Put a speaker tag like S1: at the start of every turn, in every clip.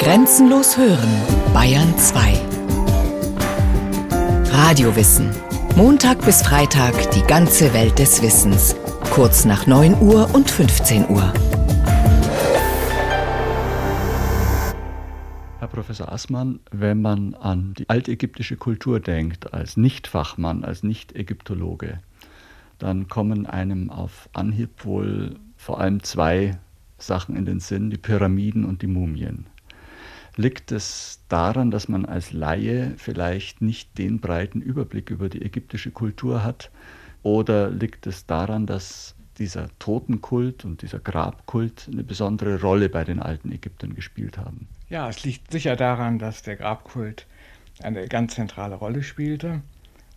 S1: Grenzenlos hören, Bayern 2. Radiowissen. Montag bis Freitag die ganze Welt des Wissens. Kurz nach 9 Uhr und 15 Uhr.
S2: Herr Professor Assmann, wenn man an die altägyptische Kultur denkt, als Nicht-Fachmann, als Nicht-Ägyptologe, dann kommen einem auf Anhieb wohl vor allem zwei Sachen in den Sinn, die Pyramiden und die Mumien. Liegt es daran, dass man als Laie vielleicht nicht den breiten Überblick über die ägyptische Kultur hat? Oder liegt es daran, dass dieser Totenkult und dieser Grabkult eine besondere Rolle bei den alten Ägyptern gespielt haben?
S3: Ja, es liegt sicher daran, dass der Grabkult eine ganz zentrale Rolle spielte.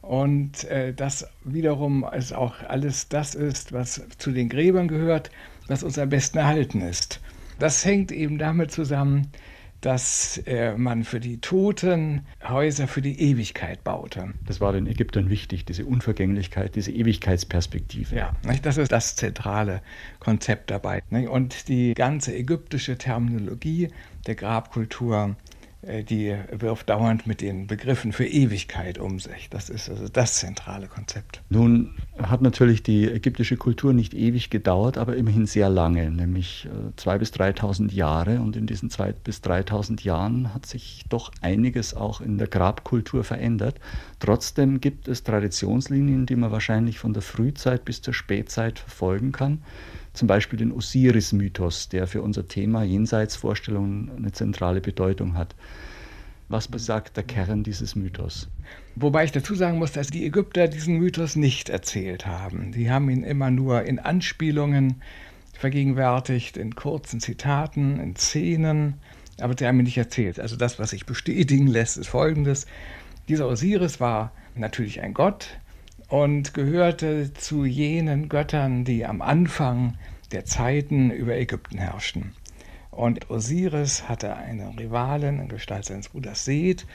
S3: Und äh, das wiederum ist auch alles das ist, was zu den Gräbern gehört, was uns am besten erhalten ist. Das hängt eben damit zusammen, dass äh, man für die Toten Häuser für die Ewigkeit baute.
S2: Das war den Ägyptern wichtig, diese Unvergänglichkeit, diese Ewigkeitsperspektive.
S3: Ja, nicht? das ist das zentrale Konzept dabei. Nicht? Und die ganze ägyptische Terminologie der Grabkultur die wirft dauernd mit den Begriffen für Ewigkeit um sich. Das ist also das zentrale Konzept.
S2: Nun hat natürlich die ägyptische Kultur nicht ewig gedauert, aber immerhin sehr lange, nämlich 2.000 äh, bis 3.000 Jahre. Und in diesen 2.000 bis 3.000 Jahren hat sich doch einiges auch in der Grabkultur verändert. Trotzdem gibt es Traditionslinien, die man wahrscheinlich von der Frühzeit bis zur Spätzeit verfolgen kann zum Beispiel den Osiris-Mythos, der für unser Thema Jenseitsvorstellungen eine zentrale Bedeutung hat. Was besagt der Kern dieses Mythos?
S3: Wobei ich dazu sagen muss, dass die Ägypter diesen Mythos nicht erzählt haben. Die haben ihn immer nur in Anspielungen vergegenwärtigt, in kurzen Zitaten, in Szenen, aber sie haben ihn nicht erzählt. Also das, was sich bestätigen lässt, ist folgendes. Dieser Osiris war natürlich ein Gott, und gehörte zu jenen Göttern, die am Anfang der Zeiten über Ägypten herrschten. Und Osiris hatte einen Rivalen in Gestalt seines Bruders Seth,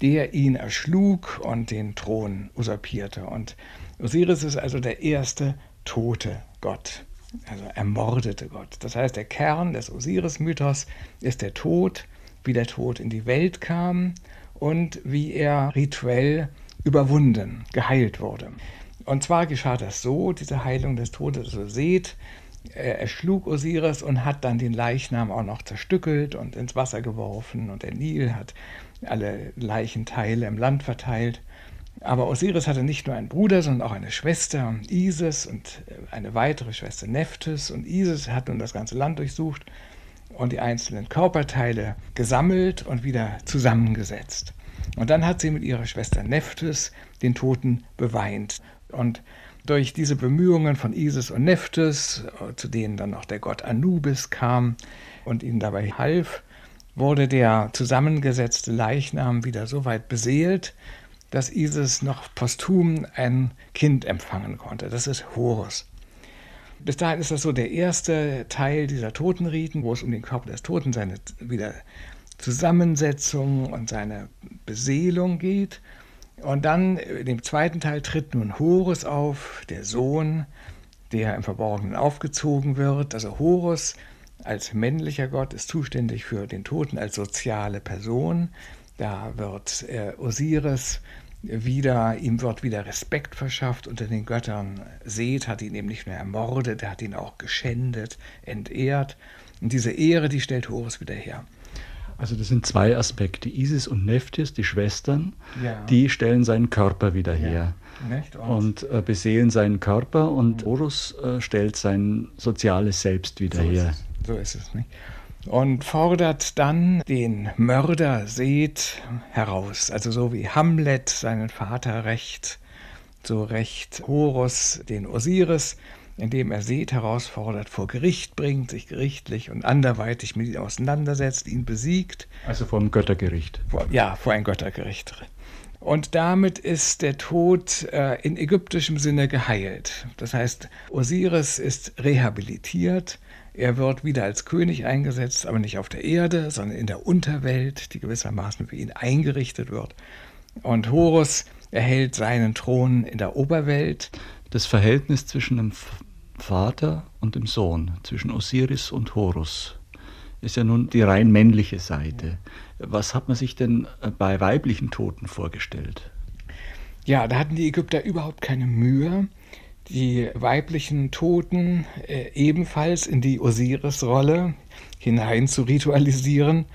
S3: der ihn erschlug und den Thron usurpierte. Und Osiris ist also der erste tote Gott, also ermordete Gott. Das heißt, der Kern des Osiris-Mythos ist der Tod, wie der Tod in die Welt kam und wie er rituell überwunden, geheilt wurde. Und zwar geschah das so, diese Heilung des Todes, so seht, er erschlug Osiris und hat dann den Leichnam auch noch zerstückelt und ins Wasser geworfen und der Nil hat alle Leichenteile im Land verteilt. Aber Osiris hatte nicht nur einen Bruder, sondern auch eine Schwester, Isis, und eine weitere Schwester, Nephthys. Und Isis hat nun das ganze Land durchsucht und die einzelnen Körperteile gesammelt und wieder zusammengesetzt. Und dann hat sie mit ihrer Schwester Nephthys den Toten beweint. Und durch diese Bemühungen von Isis und Nephthys, zu denen dann noch der Gott Anubis kam und ihnen dabei half, wurde der zusammengesetzte Leichnam wieder so weit beseelt, dass Isis noch posthum ein Kind empfangen konnte. Das ist Horus. Bis dahin ist das so der erste Teil dieser Totenriten, wo es um den Körper des Toten, seine wieder Zusammensetzung und seine Beseelung geht. Und dann in dem zweiten Teil tritt nun Horus auf, der Sohn, der im Verborgenen aufgezogen wird. Also Horus als männlicher Gott ist zuständig für den Toten als soziale Person. Da wird äh, Osiris wieder, ihm wird wieder Respekt verschafft unter den Göttern. Seth hat ihn eben nicht nur ermordet, er hat ihn auch geschändet, entehrt. Und diese Ehre, die stellt Horus wieder her.
S2: Also das sind zwei Aspekte. Isis und Nephthys, die Schwestern, ja. die stellen seinen Körper wieder her. Ja. Und, und äh, beseelen seinen Körper und Horus äh, stellt sein soziales Selbst wieder
S3: so
S2: her.
S3: Ist so ist es nicht. Und fordert dann den Mörder Seth heraus. Also so wie Hamlet seinen Vater rächt, so rächt Horus den Osiris indem er Seth herausfordert, vor Gericht bringt, sich gerichtlich und anderweitig mit ihm auseinandersetzt, ihn besiegt.
S2: Also vor einem Göttergericht.
S3: Vor, ja, vor ein Göttergericht. Und damit ist der Tod äh, in ägyptischem Sinne geheilt. Das heißt, Osiris ist rehabilitiert. Er wird wieder als König eingesetzt, aber nicht auf der Erde, sondern in der Unterwelt, die gewissermaßen für ihn eingerichtet wird. Und Horus erhält seinen Thron in der Oberwelt.
S2: Das Verhältnis zwischen dem Vater und dem Sohn, zwischen Osiris und Horus, ist ja nun die rein männliche Seite. Was hat man sich denn äh, bei weiblichen Toten vorgestellt?
S3: Ja, da hatten die Ägypter überhaupt keine Mühe, die weiblichen Toten äh, ebenfalls in die Osiris-Rolle hinein zu ritualisieren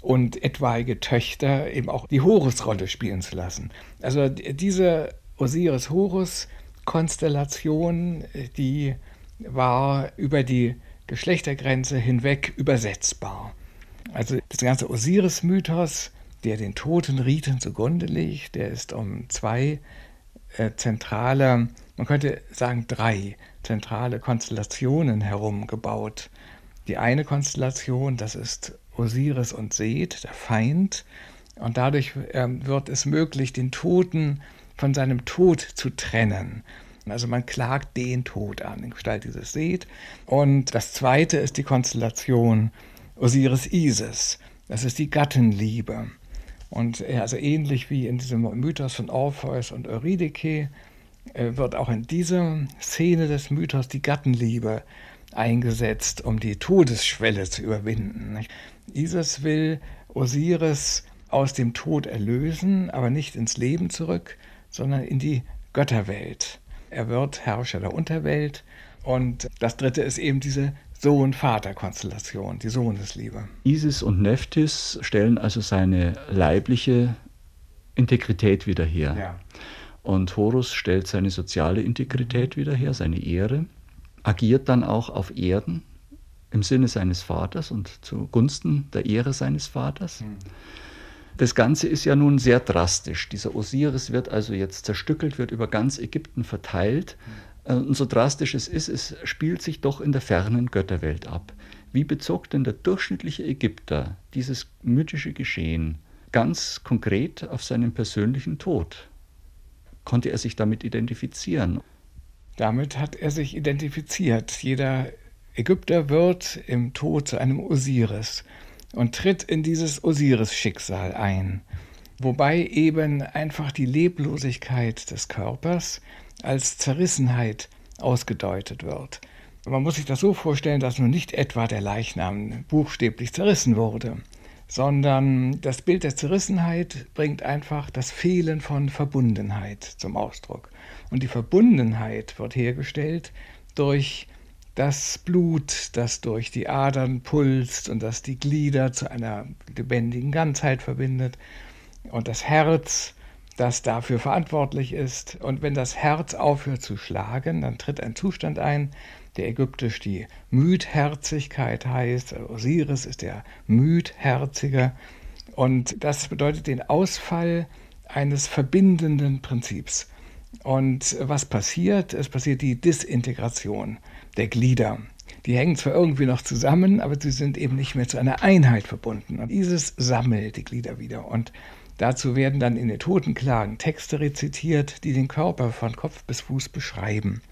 S3: und etwaige Töchter eben auch die Horus-Rolle spielen zu lassen. Also diese Osiris-Horus-Konstellation, die war über die Geschlechtergrenze hinweg übersetzbar. Also das ganze Osiris-Mythos, der den toten Riten zugrunde liegt, der ist um zwei äh, zentrale, man könnte sagen drei zentrale Konstellationen herum gebaut. Die eine Konstellation, das ist Osiris und Seth, der Feind, und dadurch äh, wird es möglich, den Toten von seinem Tod zu trennen. Also man klagt den Tod an in Gestalt dieses Seth. Und das zweite ist die Konstellation Osiris-Isis. Das ist die Gattenliebe. Und also ähnlich wie in diesem Mythos von Orpheus und Eurydike äh, wird auch in dieser Szene des Mythos die Gattenliebe eingesetzt, um die Todesschwelle zu überwinden. Isis will Osiris aus dem Tod erlösen, aber nicht ins Leben zurück, sondern in die Götterwelt. Er wird Herrscher der Unterwelt. Und das dritte ist eben diese Sohn-Vater-Konstellation, die Sohnesliebe.
S2: Isis und Nephthys stellen also seine leibliche Integrität wieder her. Ja. Und Horus stellt seine soziale Integrität wieder her, seine Ehre, agiert dann auch auf Erden im Sinne seines Vaters und zugunsten der Ehre seines Vaters. Mhm. Das Ganze ist ja nun sehr drastisch. Dieser Osiris wird also jetzt zerstückelt, wird über ganz Ägypten verteilt. Äh, und so drastisch es ist, es spielt sich doch in der fernen Götterwelt ab. Wie bezog denn der durchschnittliche Ägypter dieses mythische Geschehen ganz konkret auf seinen persönlichen Tod? Konnte er sich damit identifizieren?
S3: Damit hat er sich identifiziert. Jeder Ägypter wird im Tod zu einem Osiris und tritt in dieses Osiris-Schicksal ein, wobei eben einfach die Leblosigkeit des Körpers als Zerrissenheit ausgedeutet wird. Man muss sich das so vorstellen, dass nun nicht etwa der Leichnam buchstäblich zerrissen wurde, sondern das Bild der Zerrissenheit bringt einfach das Fehlen von Verbundenheit zum Ausdruck. Und die Verbundenheit wird hergestellt durch das Blut, das durch die Adern pulst und das die Glieder zu einer lebendigen Ganzheit verbindet und das Herz, das dafür verantwortlich ist. Und wenn das Herz aufhört zu schlagen, dann tritt ein Zustand ein, der ägyptisch die Müdherzigkeit heißt. Osiris ist der Müdherzige. Und das bedeutet den Ausfall eines verbindenden Prinzips. Und was passiert? Es passiert die Disintegration der Glieder. Die hängen zwar irgendwie noch zusammen, aber sie sind eben nicht mehr zu einer Einheit verbunden. Und dieses sammelt die Glieder wieder. Und dazu werden dann in den Totenklagen Texte rezitiert, die den Körper von Kopf bis Fuß beschreiben.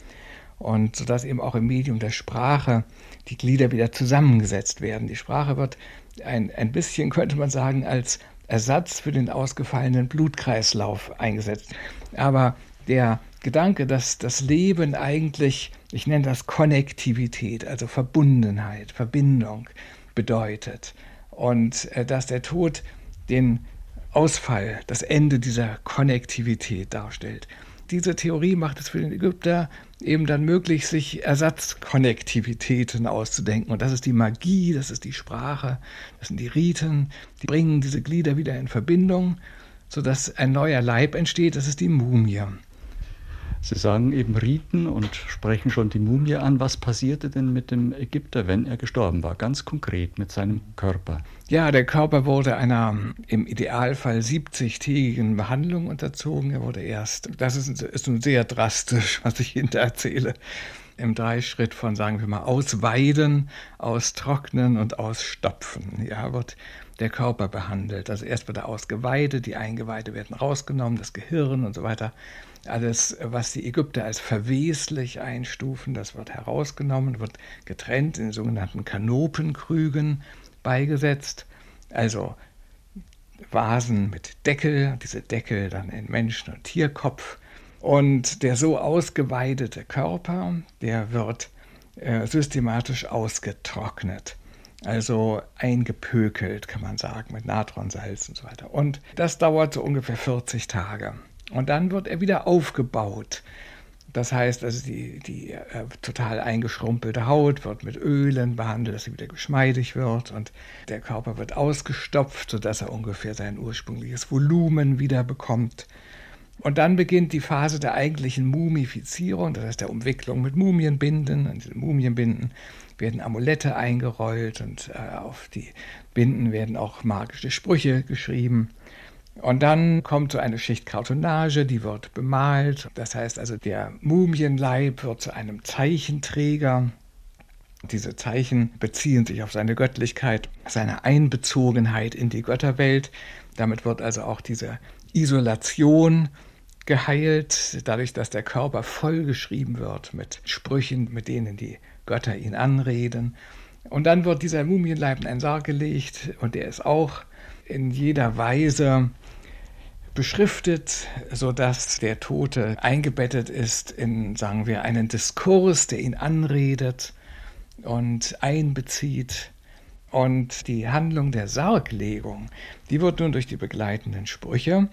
S3: Und sodass eben auch im Medium der Sprache die Glieder wieder zusammengesetzt werden. Die Sprache wird ein, ein bisschen, könnte man sagen, als Ersatz für den ausgefallenen Blutkreislauf eingesetzt. Aber der Gedanke, dass das Leben eigentlich, ich nenne das Konnektivität, also Verbundenheit, Verbindung bedeutet und äh, dass der Tod den Ausfall, das Ende dieser Konnektivität darstellt. Diese Theorie macht es für den Ägypter eben dann möglich, sich Ersatzkonnektivitäten auszudenken. Und das ist die Magie, das ist die Sprache, das sind die Riten, die bringen diese Glieder wieder in Verbindung, sodass ein neuer Leib entsteht, das ist die Mumie.
S2: Sie sagen eben Riten und sprechen schon die Mumie an. Was passierte denn mit dem Ägypter, wenn er gestorben war? Ganz konkret mit seinem Körper.
S3: Ja, der Körper wurde einer im Idealfall 70-tägigen Behandlung unterzogen. Er wurde erst, das ist, ist nun sehr drastisch, was ich Ihnen erzähle, im Dreischritt von, sagen wir mal, Ausweiden, Austrocknen und Ausstopfen. Ja, wird der Körper behandelt. Also erst wird er ausgeweidet, die Eingeweide werden rausgenommen, das Gehirn und so weiter. Alles, was die Ägypter als verweslich einstufen, das wird herausgenommen, wird getrennt in sogenannten Kanopenkrügen beigesetzt. Also Vasen mit Deckel, diese Deckel dann in Menschen- und Tierkopf. Und der so ausgeweidete Körper, der wird äh, systematisch ausgetrocknet. also eingepökelt, kann man sagen, mit Natronsalz und so weiter. Und das dauert so ungefähr 40 Tage. Und dann wird er wieder aufgebaut. Das heißt also, die, die äh, total eingeschrumpelte Haut wird mit Ölen behandelt, dass sie wieder geschmeidig wird und der Körper wird ausgestopft, sodass er ungefähr sein ursprüngliches Volumen wieder bekommt. Und dann beginnt die Phase der eigentlichen Mumifizierung, das heißt der Umwicklung mit Mumienbinden. Und diese Mumienbinden werden Amulette eingerollt und äh, auf die Binden werden auch magische Sprüche geschrieben. Und dann kommt so eine Schicht Kartonage, die wird bemalt. Das heißt also, der Mumienleib wird zu einem Zeichenträger. Diese Zeichen beziehen sich auf seine Göttlichkeit, seine Einbezogenheit in die Götterwelt. Damit wird also auch diese Isolation geheilt, dadurch, dass der Körper vollgeschrieben wird mit Sprüchen, mit denen die Götter ihn anreden. Und dann wird dieser Mumienleib in einen Sarg gelegt und der ist auch in jeder Weise beschriftet, sodass der Tote eingebettet ist in, sagen wir, einen Diskurs, der ihn anredet und einbezieht. Und die Handlung der Sarglegung, die wird nun durch die begleitenden Sprüche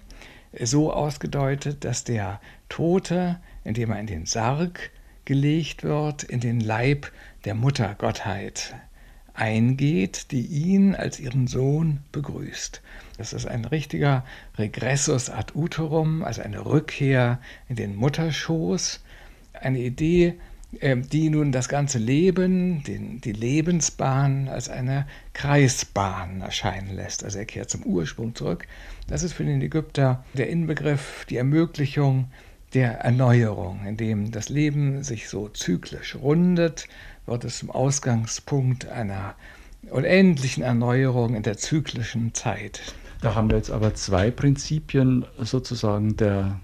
S3: so ausgedeutet, dass der Tote, indem er in den Sarg gelegt wird, in den Leib der Muttergottheit eingeht, die ihn als ihren Sohn begrüßt. Das ist ein richtiger Regressus ad uterum, also eine Rückkehr in den Mutterschoß, eine Idee, ähm, die nun das ganze Leben, den, die Lebensbahn als eine Kreisbahn erscheinen lässt. Also er kehrt zum Ursprung zurück. Das ist für den Ägypter der Inbegriff, die Ermöglichung der Erneuerung, indem das Leben sich so zyklisch rundet, wird es zum Ausgangspunkt einer unendlichen Erneuerung in der zyklischen Zeit.
S2: Da haben wir jetzt aber zwei Prinzipien sozusagen der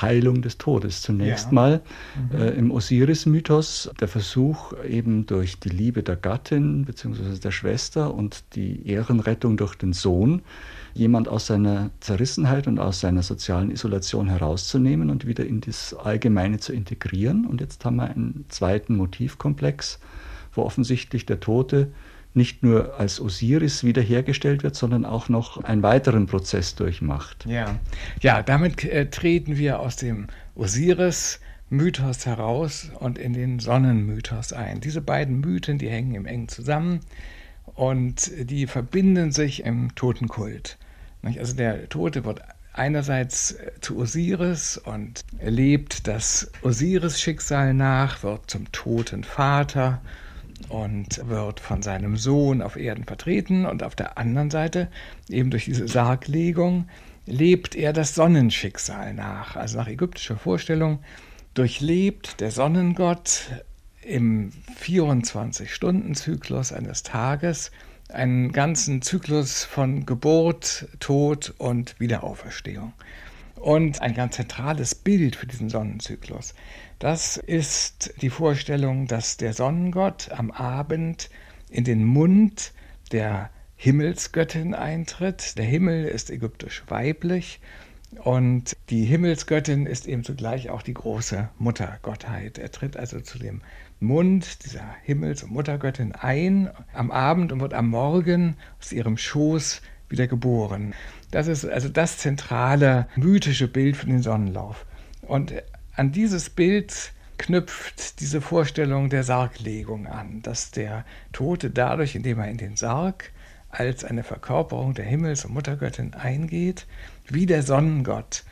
S2: Heilung des Todes. Zunächst ja. mal mhm. äh, im Osiris-Mythos der Versuch, eben durch die Liebe der Gattin bzw. der Schwester und die Ehrenrettung durch den Sohn jemand aus seiner Zerrissenheit und aus seiner sozialen Isolation herauszunehmen und wieder in das Allgemeine zu integrieren. Und jetzt haben wir einen zweiten Motivkomplex, wo offensichtlich der Tote nicht nur als Osiris wiederhergestellt wird, sondern auch noch einen weiteren Prozess durchmacht.
S3: Ja, ja damit äh, treten wir aus dem Osiris-Mythos heraus und in den Sonnenmythos ein. Diese beiden Mythen, die hängen im engen zusammen und die verbinden sich im Totenkult. Also der Tote wird einerseits äh, zu Osiris und erlebt das Osiris-Schicksal nach, wird zum toten Vater und wird von seinem Sohn auf Erden vertreten und auf der anderen Seite, eben durch diese Sarglegung, lebt er das Sonnenschicksal nach. Also nach ägyptischer Vorstellung durchlebt der Sonnengott im 24-Stunden-Zyklus eines Tages einen ganzen Zyklus von Geburt, Tod und Wiederauferstehung. Und ein ganz zentrales Bild für diesen Sonnenzyklus das ist die Vorstellung, dass der Sonnengott am Abend in den Mund der Himmelsgöttin eintritt. Der Himmel ist ägyptisch weiblich und die Himmelsgöttin ist eben zugleich auch die große Muttergottheit. Er tritt also zu dem Mund dieser Himmels- und Muttergöttin ein am Abend und wird am Morgen aus ihrem Schoß wieder geboren. Das ist also das zentrale mythische Bild für den Sonnenlauf. Und an dieses Bild knüpft diese Vorstellung der Sarglegung an, dass der Tote dadurch, indem er in den Sarg als eine Verkörperung der Himmels- und Muttergöttin eingeht, wie der Sonnengott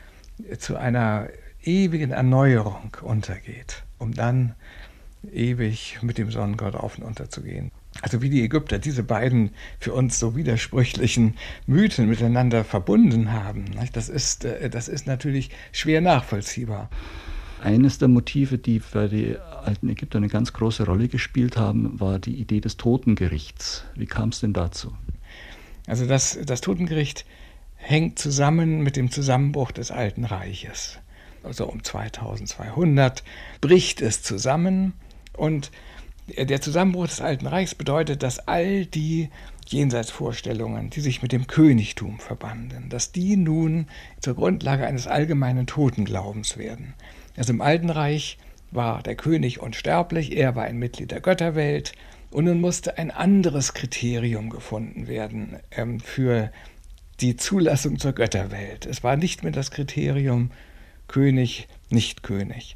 S3: zu einer ewigen Erneuerung untergeht, um dann ewig mit dem Sonnengott auf und unter zu gehen. Also wie die Ägypter diese beiden für uns so widersprüchlichen Mythen miteinander verbunden haben, das ist, äh, das ist natürlich schwer nachvollziehbar.
S2: Eines der Motive, die bei den alten Ägyptern eine ganz große Rolle gespielt haben, war die Idee des Totengerichts. Wie kam es denn dazu?
S3: Also das, das Totengericht hängt zusammen mit dem Zusammenbruch des Alten Reiches. Also um 2200 bricht es zusammen und der Zusammenbruch des Alten Reichs bedeutet, dass all die Jenseitsvorstellungen, die sich mit dem Königtum verbanden, dass die nun zur Grundlage eines allgemeinen Totenglaubens werden. Also im Alten Reich war der König unsterblich, er war ein Mitglied der Götterwelt Und nun musste ein anderes Kriterium gefunden werden ähm, für die Zulassung zur Götterwelt. Es war nicht mehr das Kriterium König, nicht König.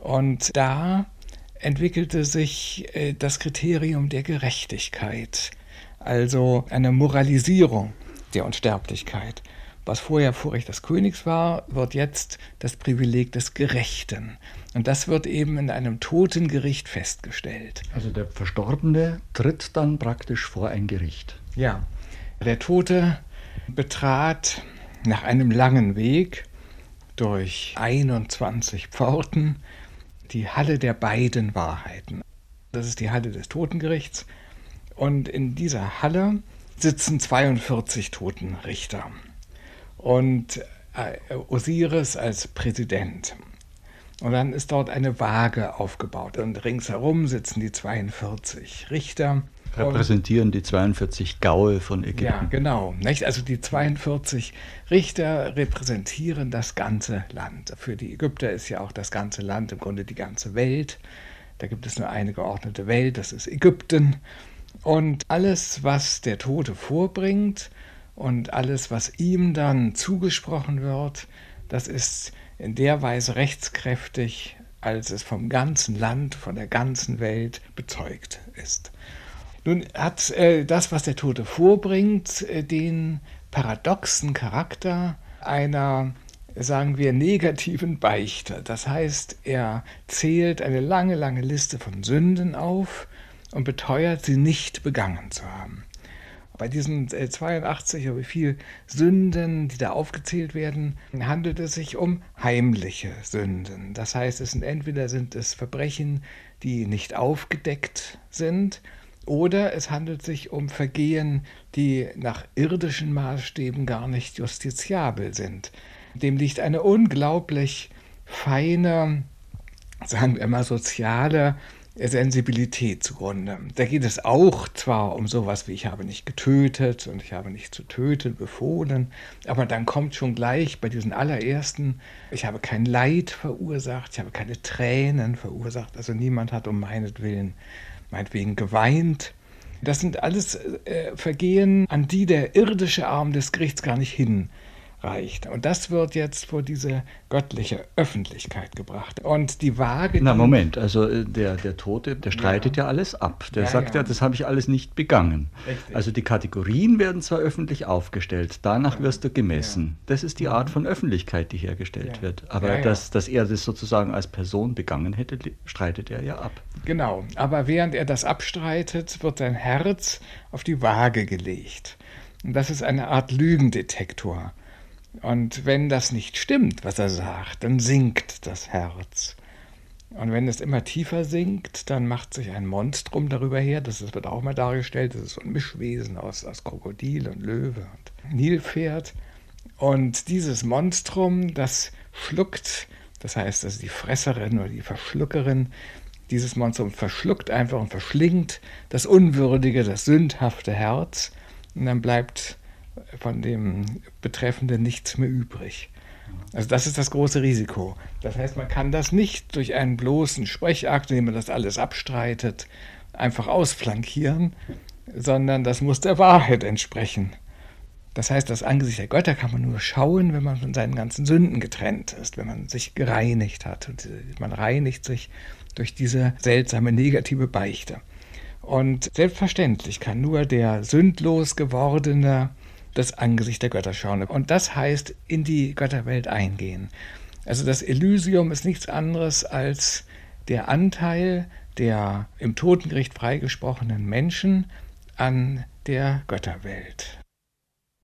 S3: Und da entwickelte sich äh, das Kriterium der Gerechtigkeit, also eine Moralisierung der Unsterblichkeit. Was vorher Vorrecht des Königs war, wird jetzt das Privileg des Gerechten. Und das wird eben in einem Totengericht festgestellt.
S2: Also der Verstorbene tritt dann praktisch vor ein Gericht.
S3: Ja, der Tote betrat nach einem langen Weg durch 21 Pforten die Halle der beiden Wahrheiten. Das ist die Halle des Totengerichts. Und in dieser Halle sitzen 42 Totenrichter und äh, Osiris als Präsident. Und dann ist dort eine Waage aufgebaut und ringsherum sitzen die 42 Richter.
S2: Repräsentieren die 42 Gaue von Ägypten. Ja,
S3: genau. Nicht? Also die 42 Richter repräsentieren das ganze Land. Für die Ägypter ist ja auch das ganze Land im Grunde die ganze Welt. Da gibt es nur eine geordnete Welt, das ist Ägypten. Und alles, was der Tote vorbringt und alles, was ihm dann zugesprochen wird, das ist in der Weise rechtskräftig, als es vom ganzen Land, von der ganzen Welt bezeugt ist. Nun hat äh, das, was der Tote vorbringt, äh, den paradoxen Charakter einer, sagen wir, negativen Beichte. Das heißt, er zählt eine lange, lange Liste von Sünden auf und beteuert, sie nicht begangen zu haben. Bei diesen 82 oder wie viel Sünden, die da aufgezählt werden, handelt es sich um heimliche Sünden. Das heißt, es sind entweder sind es Verbrechen, die nicht aufgedeckt sind, oder es handelt sich um Vergehen, die nach irdischen Maßstäben gar nicht justiziabel sind. Dem liegt eine unglaublich feine, sagen wir mal, soziale Sensibilität zugrunde. Da geht es auch zwar um sowas wie ich habe nicht getötet und ich habe nicht zu töten befohlen, aber dann kommt schon gleich bei diesen allerersten, ich habe kein Leid verursacht, ich habe keine Tränen verursacht, also niemand hat um meinetwillen meinetwegen geweint. Das sind alles äh, Vergehen, an die der irdische Arm des Gerichts gar nicht hin reicht. Und das wird jetzt vor diese göttliche Öffentlichkeit gebracht. Und die Waage.
S2: Na, Moment, also äh, der, der Tote, der streitet ja, ja alles ab. Der ja, sagt ja, ja das habe ich alles nicht begangen. Richtig. Also die Kategorien werden zwar öffentlich aufgestellt, danach wirst du gemessen. Das ist die Art von Öffentlichkeit, die hergestellt wird. Aber Dass, dass er das sozusagen als Person begangen hätte, streitet er ja ab.
S3: Genau, aber während er das abstreitet, wird sein Herz auf die Waage gelegt. Und das ist eine Art Lügendetektor. Und wenn das nicht stimmt, was er sagt, dann sinkt das Herz. Und wenn es immer tiefer sinkt, dann macht sich ein Monstrum darüber her. Das wird auch mal dargestellt. Das ist so ein Mischwesen aus, aus Krokodil und Löwe und Nilpferd. Und dieses Monstrum, das schluckt, das heißt, das ist die Fresserin oder die Verschluckerin, dieses Monstrum verschluckt einfach und verschlingt das unwürdige, das sündhafte Herz. Und dann bleibt von dem Betreffenden nichts mehr übrig. Also das ist das große Risiko. Das heißt, man kann das nicht durch einen bloßen Sprechakt, indem man das alles abstreitet, einfach ausflankieren, sondern das muss der Wahrheit entsprechen. Das heißt, das Angesicht der Götter kann man nur schauen, wenn man von seinen ganzen Sünden getrennt ist, wenn man sich gereinigt hat. Und man reinigt sich durch diese seltsame negative Beichte. Und selbstverständlich kann nur der sündlos gewordene das Angesicht der Götter schauen. Und das heißt, in die Götterwelt eingehen. Also das Elysium ist nichts anderes als der Anteil der im Totengericht freigesprochenen Menschen an der Götterwelt.